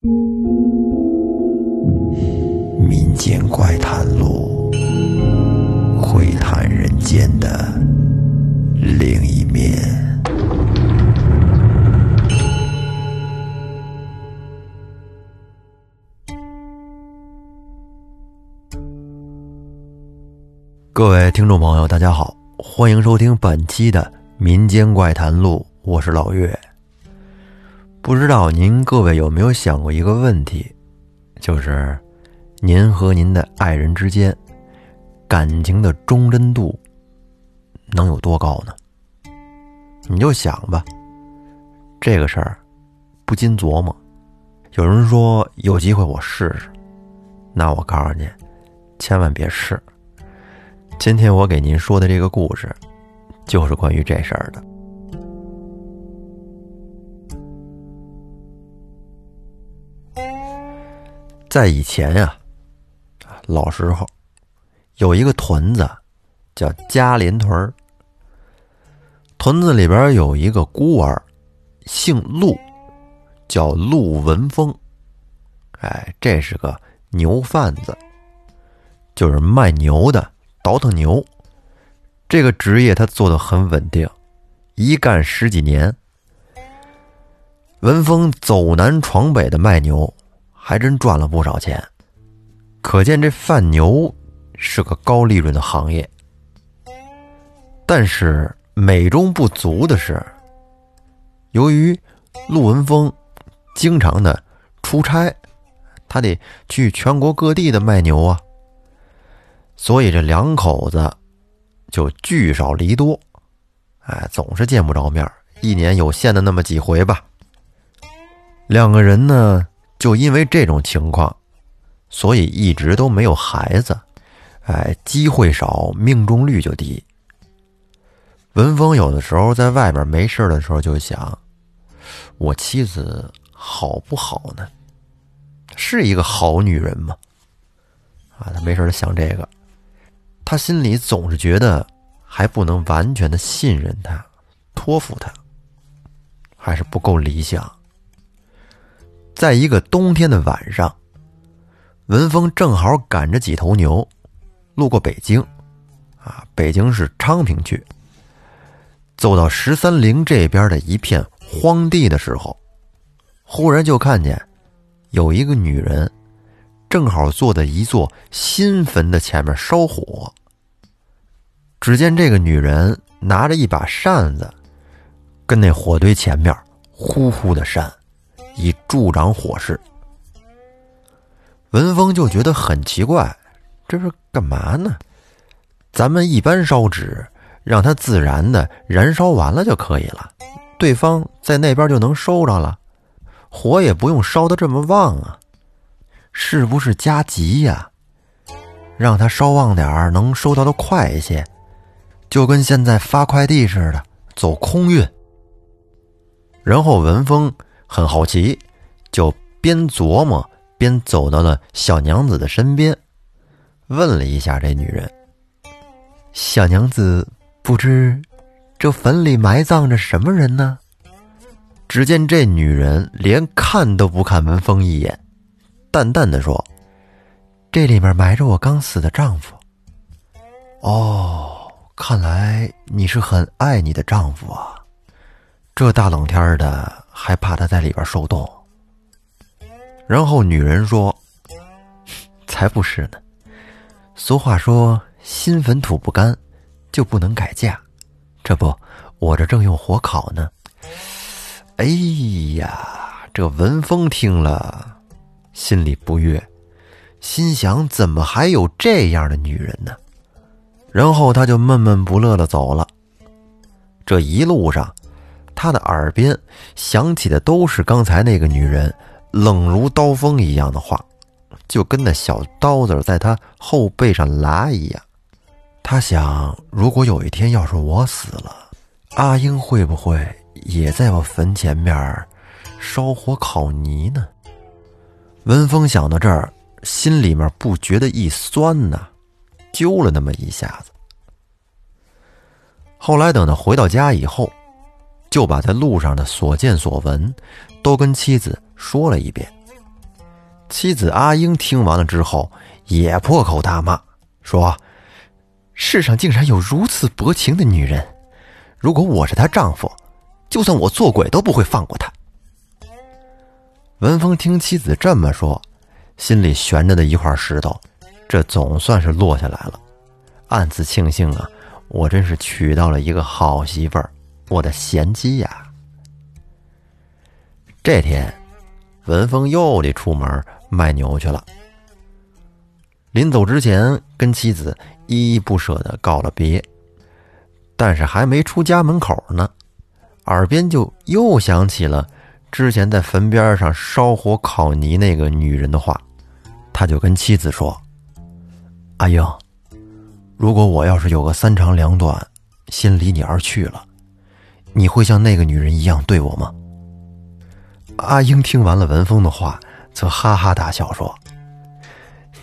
民间怪谈录，会谈人间的另一面。各位听众朋友，大家好，欢迎收听本期的《民间怪谈录》，我是老岳。不知道您各位有没有想过一个问题，就是您和您的爱人之间感情的忠贞度能有多高呢？你就想吧，这个事儿不禁琢磨。有人说有机会我试试，那我告诉你，千万别试。今天我给您说的这个故事，就是关于这事儿的。在以前呀，老时候有一个屯子叫嘉林屯儿，屯子里边有一个孤儿，姓陆，叫陆文峰。哎，这是个牛贩子，就是卖牛的。倒腾牛，这个职业他做的很稳定，一干十几年。文峰走南闯北的卖牛，还真赚了不少钱。可见这贩牛是个高利润的行业。但是美中不足的是，由于陆文峰经常的出差，他得去全国各地的卖牛啊。所以这两口子就聚少离多，哎，总是见不着面一年有限的那么几回吧。两个人呢，就因为这种情况，所以一直都没有孩子，哎，机会少，命中率就低。文峰有的时候在外边没事的时候就想，我妻子好不好呢？是一个好女人吗？啊，他没事就想这个。他心里总是觉得还不能完全的信任他，托付他，还是不够理想。在一个冬天的晚上，文峰正好赶着几头牛，路过北京，啊，北京市昌平区，走到十三陵这边的一片荒地的时候，忽然就看见有一个女人。正好坐在一座新坟的前面烧火。只见这个女人拿着一把扇子，跟那火堆前面呼呼的扇，以助长火势。文峰就觉得很奇怪，这是干嘛呢？咱们一般烧纸，让它自然的燃烧完了就可以了，对方在那边就能收着了，火也不用烧的这么旺啊。是不是加急呀？让它烧旺点儿，能收到的快一些，就跟现在发快递似的，走空运。然后文峰很好奇，就边琢磨边走到了小娘子的身边，问了一下这女人：“小娘子，不知这坟里埋葬着什么人呢？”只见这女人连看都不看文峰一眼。淡淡的说：“这里面埋着我刚死的丈夫。”哦，看来你是很爱你的丈夫啊！这大冷天的，还怕他在里边受冻？然后女人说：“才不是呢！俗话说，新坟土不干，就不能改嫁。这不，我这正用火烤呢。”哎呀，这文峰听了。心里不悦，心想：怎么还有这样的女人呢？然后他就闷闷不乐的走了。这一路上，他的耳边响起的都是刚才那个女人冷如刀锋一样的话，就跟那小刀子在他后背上拉一样。他想：如果有一天要是我死了，阿英会不会也在我坟前面烧火烤泥呢？文峰想到这儿，心里面不觉得一酸呢，揪了那么一下子。后来等他回到家以后，就把在路上的所见所闻都跟妻子说了一遍。妻子阿英听完了之后，也破口大骂，说：“世上竟然有如此薄情的女人！如果我是她丈夫，就算我做鬼都不会放过她。”文峰听妻子这么说，心里悬着的一块石头，这总算是落下来了，暗自庆幸啊，我真是娶到了一个好媳妇儿，我的贤妻呀！这天，文峰又得出门卖牛去了。临走之前，跟妻子依依不舍的告了别，但是还没出家门口呢，耳边就又响起了。之前在坟边上烧火烤泥那个女人的话，他就跟妻子说：“阿英，如果我要是有个三长两短，先离你而去了，你会像那个女人一样对我吗？”阿英听完了文峰的话，则哈哈大笑说：“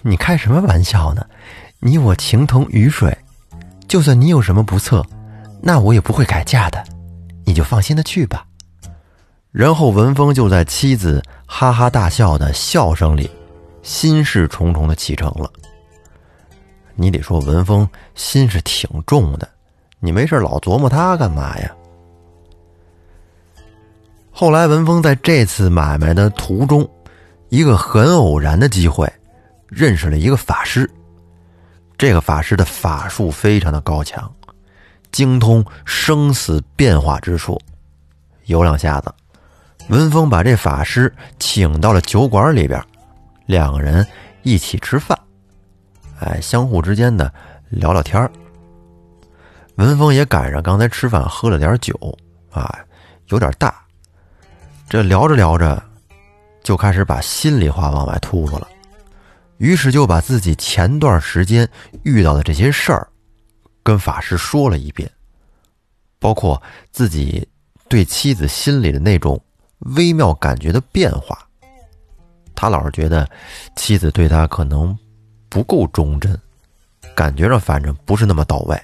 你开什么玩笑呢？你我情同鱼水，就算你有什么不测，那我也不会改嫁的，你就放心的去吧。”然后文峰就在妻子哈哈大笑的笑声里，心事重重的启程了。你得说文峰心是挺重的，你没事老琢磨他干嘛呀？后来文峰在这次买卖的途中，一个很偶然的机会，认识了一个法师。这个法师的法术非常的高强，精通生死变化之术，有两下子。文峰把这法师请到了酒馆里边，两个人一起吃饭，哎，相互之间的聊聊天文峰也赶上刚才吃饭喝了点酒，啊，有点大。这聊着聊着，就开始把心里话往外吐了，于是就把自己前段时间遇到的这些事儿，跟法师说了一遍，包括自己对妻子心里的那种。微妙感觉的变化，他老是觉得妻子对他可能不够忠贞，感觉上反正不是那么到位。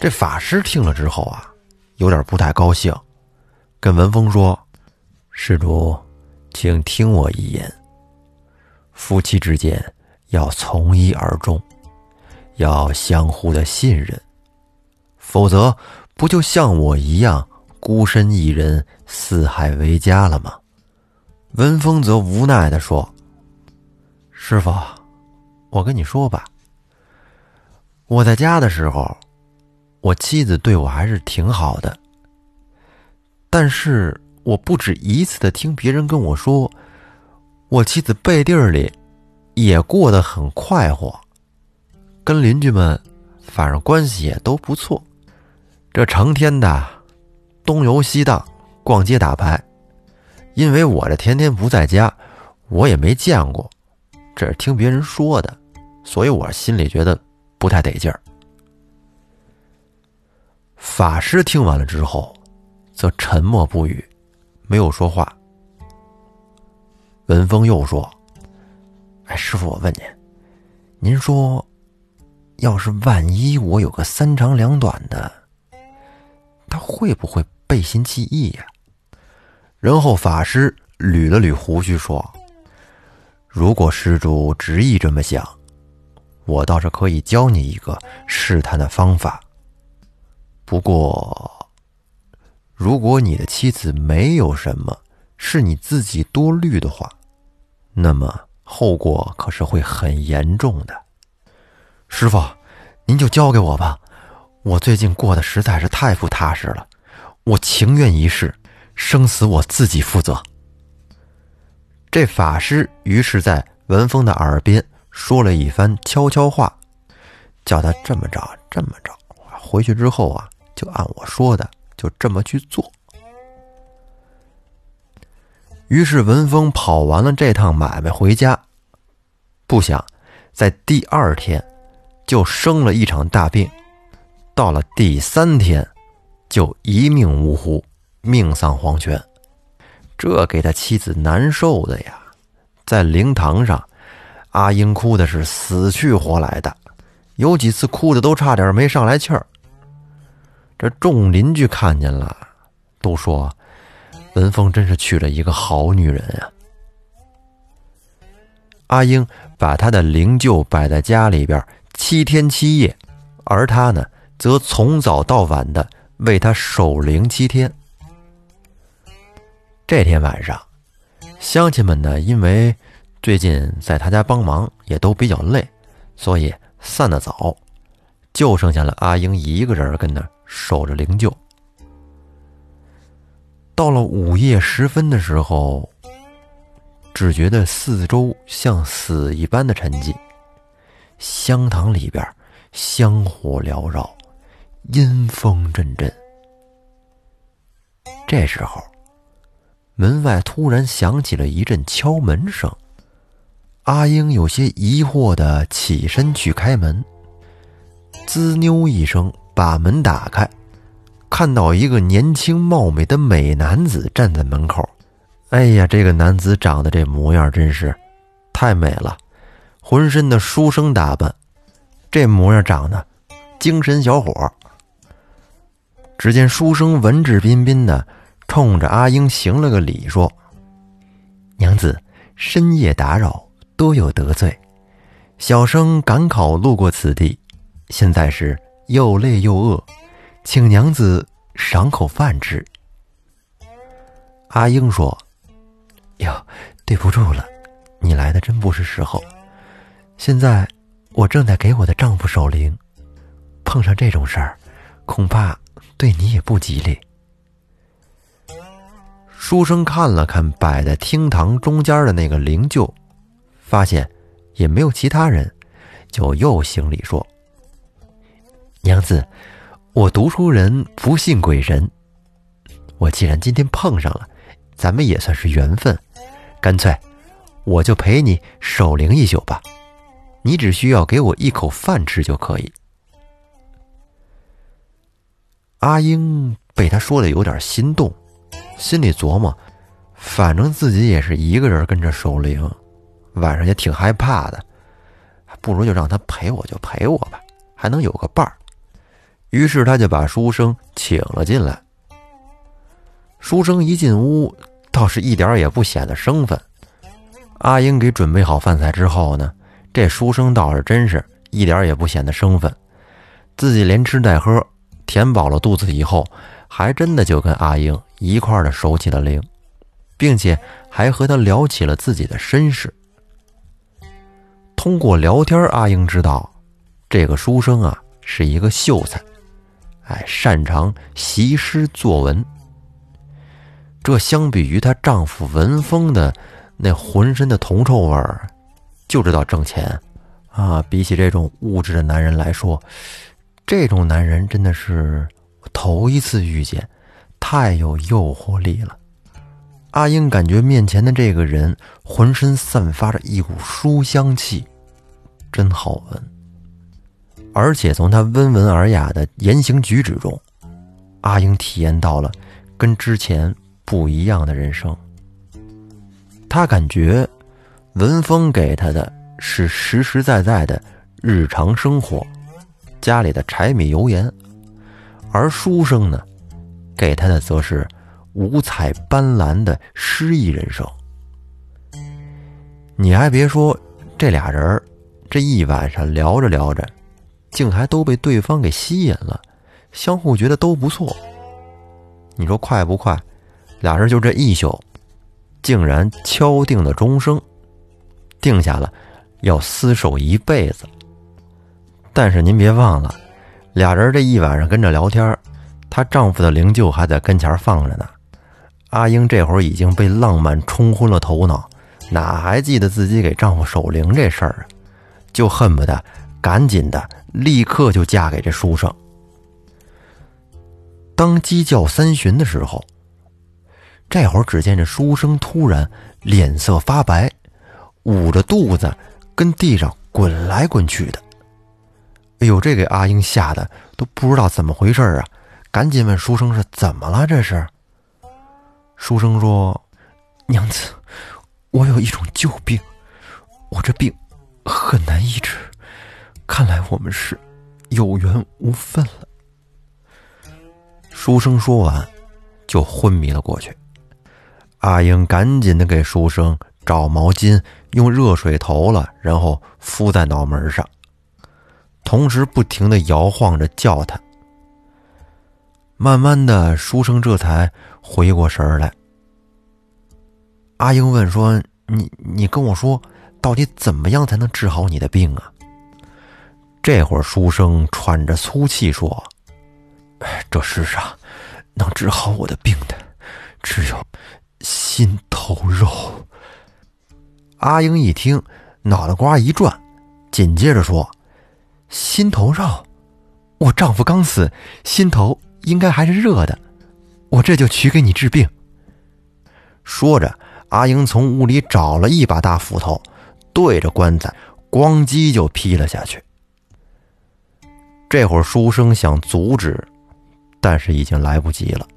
这法师听了之后啊，有点不太高兴，跟文峰说：“施主，请听我一言，夫妻之间要从一而终，要相互的信任，否则不就像我一样。”孤身一人，四海为家了吗？文峰则无奈的说：“师傅，我跟你说吧，我在家的时候，我妻子对我还是挺好的。但是我不止一次的听别人跟我说，我妻子背地里也过得很快活，跟邻居们反正关系也都不错。这成天的。”东游西荡，逛街打牌，因为我这天天不在家，我也没见过，这是听别人说的，所以我心里觉得不太得劲儿。法师听完了之后，则沉默不语，没有说话。文峰又说：“哎，师傅，我问您，您说，要是万一我有个三长两短的？”他会不会背信弃义呀？然后法师捋了捋胡须说：“如果施主执意这么想，我倒是可以教你一个试探的方法。不过，如果你的妻子没有什么，是你自己多虑的话，那么后果可是会很严重的。师傅，您就交给我吧。”我最近过得实在是太不踏实了，我情愿一试，生死我自己负责。这法师于是在文峰的耳边说了一番悄悄话，叫他这么着这么着，回去之后啊，就按我说的，就这么去做。于是文峰跑完了这趟买卖回家，不想在第二天就生了一场大病。到了第三天，就一命呜呼，命丧黄泉。这给他妻子难受的呀，在灵堂上，阿英哭的是死去活来的，有几次哭的都差点没上来气儿。这众邻居看见了，都说文峰真是娶了一个好女人呀。阿英把他的灵柩摆在家里边七天七夜，而他呢，则从早到晚的为他守灵七天。这天晚上，乡亲们呢，因为最近在他家帮忙，也都比较累，所以散得早，就剩下了阿英一个人跟那守着灵柩。到了午夜时分的时候，只觉得四周像死一般的沉寂，香堂里边香火缭绕，阴风阵阵。这时候。门外突然响起了一阵敲门声，阿英有些疑惑的起身去开门，滋妞一声把门打开，看到一个年轻貌美的美男子站在门口。哎呀，这个男子长得这模样真是太美了，浑身的书生打扮，这模样长得精神小伙。只见书生文质彬彬的。冲着阿英行了个礼，说：“娘子，深夜打扰，多有得罪。小生赶考路过此地，现在是又累又饿，请娘子赏口饭吃。”阿英说：“哟，对不住了，你来的真不是时候。现在我正在给我的丈夫守灵，碰上这种事儿，恐怕对你也不吉利。”书生看了看摆在厅堂中间的那个灵柩，发现也没有其他人，就又行礼说：“字，我读书人不信鬼神，我既然今天碰上了，咱们也算是缘分，干脆我就陪你守灵一宿吧。你只需要给我一口饭吃就可以。”阿英被他说的有点心动。心里琢磨，反正自己也是一个人跟着守灵，晚上也挺害怕的，不如就让他陪我，就陪我吧，还能有个伴儿。于是他就把书生请了进来。书生一进屋，倒是一点也不显得生分。阿英给准备好饭菜之后呢，这书生倒是真是一点也不显得生分，自己连吃带喝，填饱了肚子以后。还真的就跟阿英一块儿的守起了灵，并且还和他聊起了自己的身世。通过聊天，阿英知道这个书生啊是一个秀才，哎，擅长习诗作文。这相比于她丈夫文风的那浑身的铜臭味儿，就知道挣钱啊。比起这种物质的男人来说，这种男人真的是。头一次遇见，太有诱惑力了。阿英感觉面前的这个人浑身散发着一股书香气，真好闻。而且从他温文尔雅的言行举止中，阿英体验到了跟之前不一样的人生。他感觉文峰给他的是实实在在的日常生活，家里的柴米油盐。而书生呢，给他的则是五彩斑斓的诗意人生。你还别说，这俩人这一晚上聊着聊着，竟还都被对方给吸引了，相互觉得都不错。你说快不快？俩人就这一宿，竟然敲定了终生，定下了要厮守一辈子。但是您别忘了。俩人这一晚上跟着聊天，她丈夫的灵柩还在跟前放着呢。阿英这会儿已经被浪漫冲昏了头脑，哪还记得自己给丈夫守灵这事儿啊？就恨不得赶紧的立刻就嫁给这书生。当鸡叫三旬的时候，这会儿只见这书生突然脸色发白，捂着肚子跟地上滚来滚去的。哎呦，这给阿英吓得都不知道怎么回事啊！赶紧问书生是怎么了？这是。书生说：“娘子，我有一种旧病，我这病很难医治，看来我们是有缘无分了。”书生说完，就昏迷了过去。阿英赶紧的给书生找毛巾，用热水投了，然后敷在脑门上，同时不停的摇晃着叫他。慢慢的，书生这才回过神来。阿英问说：“你你跟我说，到底怎么样才能治好你的病啊？”这会儿，书生喘着粗气说：“这世上能治好我的病的，只有心头肉。”阿英一听，脑袋瓜一转，紧接着说：“心头肉，我丈夫刚死，心头应该还是热的，我这就取给你治病。”说着，阿英从屋里找了一把大斧头，对着棺材咣叽就劈了下去。这会儿，书生想阻止，但是已经来不及了。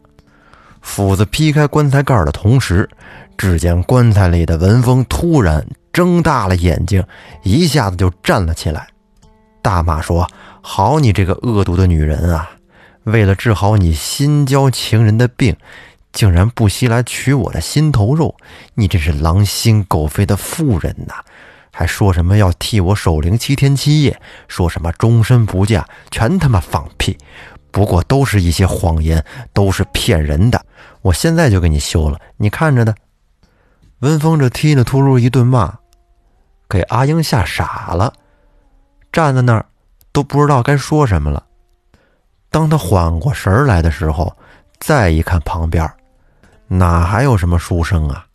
斧子劈开棺材盖的同时，只见棺材里的文峰突然睁大了眼睛，一下子就站了起来，大骂说：“好你这个恶毒的女人啊！为了治好你新交情人的病，竟然不惜来取我的心头肉！你真是狼心狗肺的妇人呐！”还说什么要替我守灵七天七夜，说什么终身不嫁，全他妈放屁！不过都是一些谎言，都是骗人的。我现在就给你休了，你看着呢。文峰这踢了秃噜一顿骂，给阿英吓傻了，站在那儿都不知道该说什么了。当他缓过神来的时候，再一看旁边，哪还有什么书生啊？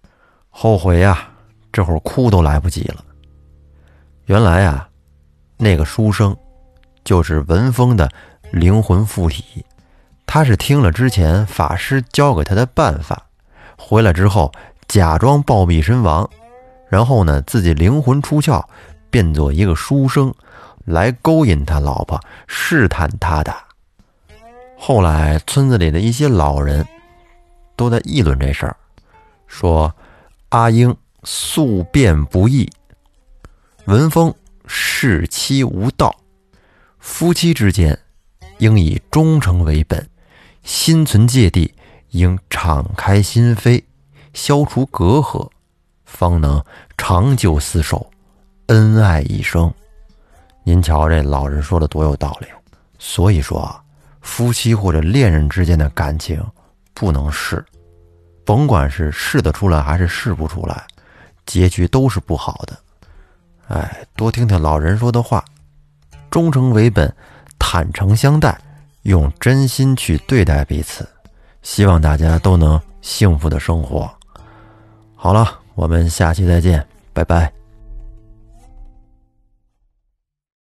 后悔呀，这会儿哭都来不及了。原来啊，那个书生就是文峰的灵魂附体。他是听了之前法师教给他的办法，回来之后假装暴毙身亡，然后呢自己灵魂出窍，变作一个书生来勾引他老婆，试探他的。后来村子里的一些老人都在议论这事儿，说阿英宿变不易。文风视妻无道，夫妻之间应以忠诚为本，心存芥蒂，应敞开心扉，消除隔阂，方能长久厮守，恩爱一生。您瞧，这老人说的多有道理。所以说啊，夫妻或者恋人之间的感情不能试，甭管是试得出来还是试不出来，结局都是不好的。哎，多听听老人说的话，忠诚为本，坦诚相待，用真心去对待彼此，希望大家都能幸福的生活。好了，我们下期再见，拜拜。